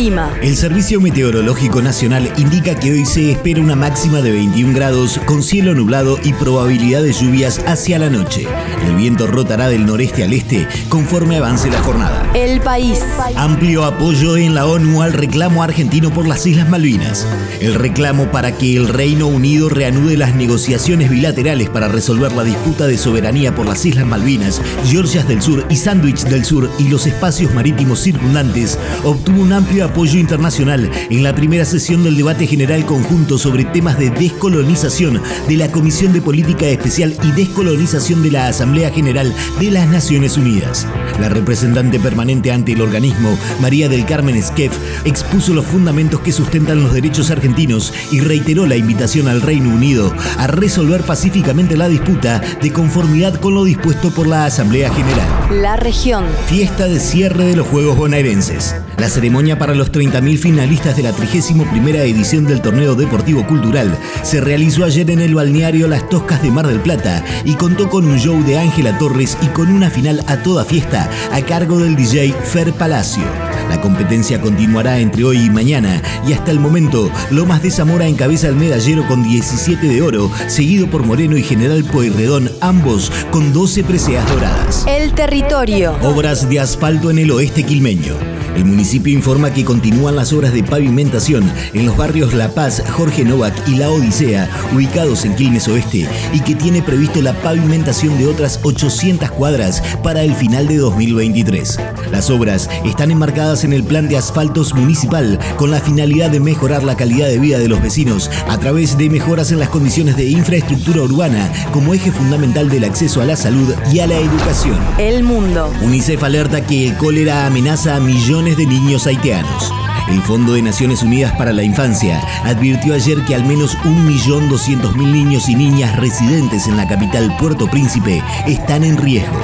El clima. El Servicio Meteorológico Nacional indica que hoy se espera una máxima de 21 grados con cielo nublado y probabilidad de lluvias hacia la noche. El viento rotará del noreste al este conforme avance la jornada. El país. Amplio apoyo en la ONU al reclamo argentino por las Islas Malvinas. El reclamo para que el Reino Unido reanude las negociaciones bilaterales para resolver la disputa de soberanía por las Islas Malvinas, Georgias del Sur y Sandwich del Sur y los espacios marítimos circundantes obtuvo un amplio apoyo internacional en la primera sesión del debate general conjunto sobre temas de descolonización de la Comisión de Política Especial y Descolonización de la Asamblea General de las Naciones Unidas. La representante permanente ante el organismo, María del Carmen Esquef, expuso los fundamentos que sustentan los derechos argentinos y reiteró la invitación al Reino Unido a resolver pacíficamente la disputa de conformidad con lo dispuesto por la Asamblea General. La región. Fiesta de cierre de los Juegos Bonaerenses. La ceremonia para los 30.000 finalistas de la 31 edición del Torneo Deportivo Cultural se realizó ayer en el balneario Las Toscas de Mar del Plata y contó con un show de Ángela Torres y con una final a toda fiesta a cargo del DJ Fer Palacio. La competencia continuará entre hoy y mañana y hasta el momento Lomas de Zamora encabeza el medallero con 17 de oro, seguido por Moreno y General Pueyrredón, ambos con 12 preseas doradas. El territorio. Obras de asfalto en el oeste quilmeño. El municipio informa que continúan las obras de pavimentación en los barrios La Paz, Jorge Novak y La Odisea, ubicados en Quilmes Oeste, y que tiene previsto la pavimentación de otras 800 cuadras para el final de 2023. Las obras están enmarcadas en el plan de asfaltos municipal con la finalidad de mejorar la calidad de vida de los vecinos a través de mejoras en las condiciones de infraestructura urbana como eje fundamental del acceso a la salud y a la educación. El mundo. UNICEF alerta que el cólera amenaza a millones de niños haitianos. El Fondo de Naciones Unidas para la Infancia advirtió ayer que al menos 1.200.000 niños y niñas residentes en la capital Puerto Príncipe están en riesgo.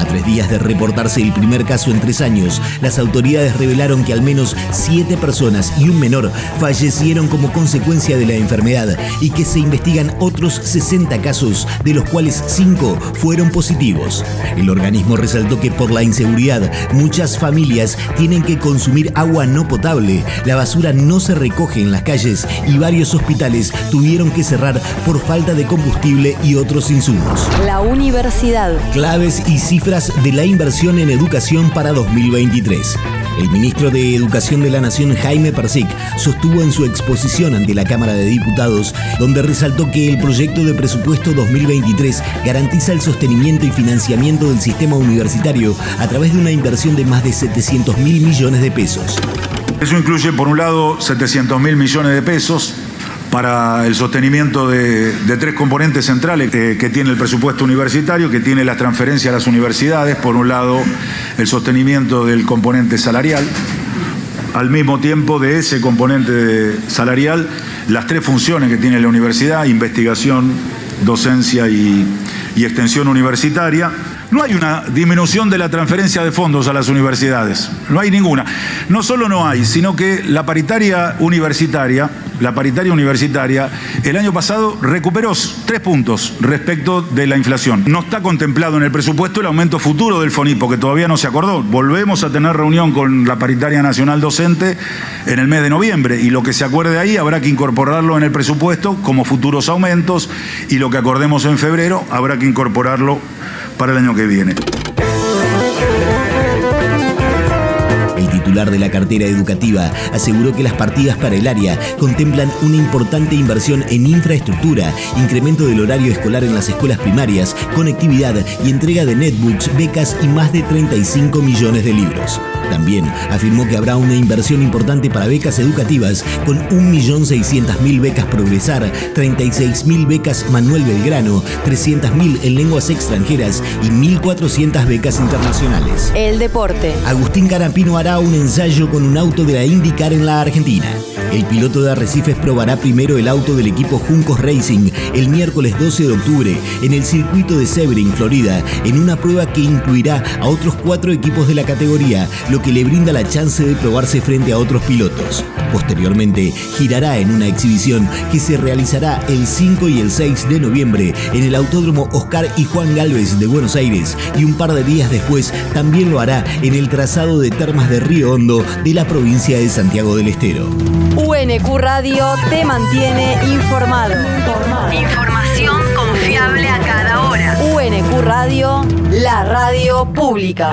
A tres días de reportarse el primer caso en tres años, las autoridades revelaron que al menos siete personas y un menor fallecieron como consecuencia de la enfermedad y que se investigan otros 60 casos, de los cuales cinco fueron positivos. El organismo resaltó que por la inseguridad, muchas familias tienen que consumir agua no potable, la basura no se recoge en las calles y varios hospitales tuvieron que cerrar por falta de combustible y otros insumos. La universidad. Claves y cifras de la inversión en educación para 2023. El ministro de Educación de la Nación, Jaime Persic, sostuvo en su exposición ante la Cámara de Diputados, donde resaltó que el proyecto de presupuesto 2023 garantiza el sostenimiento y financiamiento del sistema universitario a través de una inversión de más de 700 mil millones de pesos. Eso incluye, por un lado, 700 mil millones de pesos para el sostenimiento de, tres componentes centrales que, tiene el presupuesto universitario, que tiene la transferencia a las universidades, por un lado el sostenimiento del componente salarial, al mismo tiempo de ese componente salarial, las tres funciones que tiene la universidad, investigación, docencia y extensión universitaria, no hay una disminución de la transferencia de fondos a las universidades, no hay ninguna. No solo no hay, sino que la paritaria universitaria, la paritaria universitaria, el año pasado recuperó tres puntos respecto de la inflación. No está contemplado en el presupuesto el aumento futuro del FONIPO, que todavía no se acordó. Volvemos a tener reunión con la paritaria nacional docente en el mes de noviembre y lo que se acuerde ahí habrá que incorporarlo en el presupuesto como futuros aumentos y lo que acordemos en febrero habrá que incorporarlo para el año que viene. El titular de la cartera educativa aseguró que las partidas para el área contemplan una importante inversión en infraestructura, incremento del horario escolar en las escuelas primarias, conectividad y entrega de netbooks, becas y más de 35 millones de libros. También afirmó que habrá una inversión importante para becas educativas con 1.600.000 becas Progresar, 36.000 becas Manuel Belgrano, 300.000 en lenguas extranjeras y 1.400 becas internacionales. El deporte. Agustín Carapino hará un ensayo con un auto de la IndyCar en la Argentina. El piloto de Arrecifes probará primero el auto del equipo Juncos Racing el miércoles 12 de octubre en el circuito de Sebring, Florida, en una prueba que incluirá a otros cuatro equipos de la categoría, lo que le brinda la chance de probarse frente a otros pilotos. Posteriormente, girará en una exhibición que se realizará el 5 y el 6 de noviembre en el Autódromo Oscar y Juan Galvez de Buenos Aires y un par de días después también lo hará en el trazado de Termas de Río Hondo de la provincia de Santiago del Estero. UNQ Radio te mantiene informado. Información confiable a cada hora. UNQ Radio, la radio pública.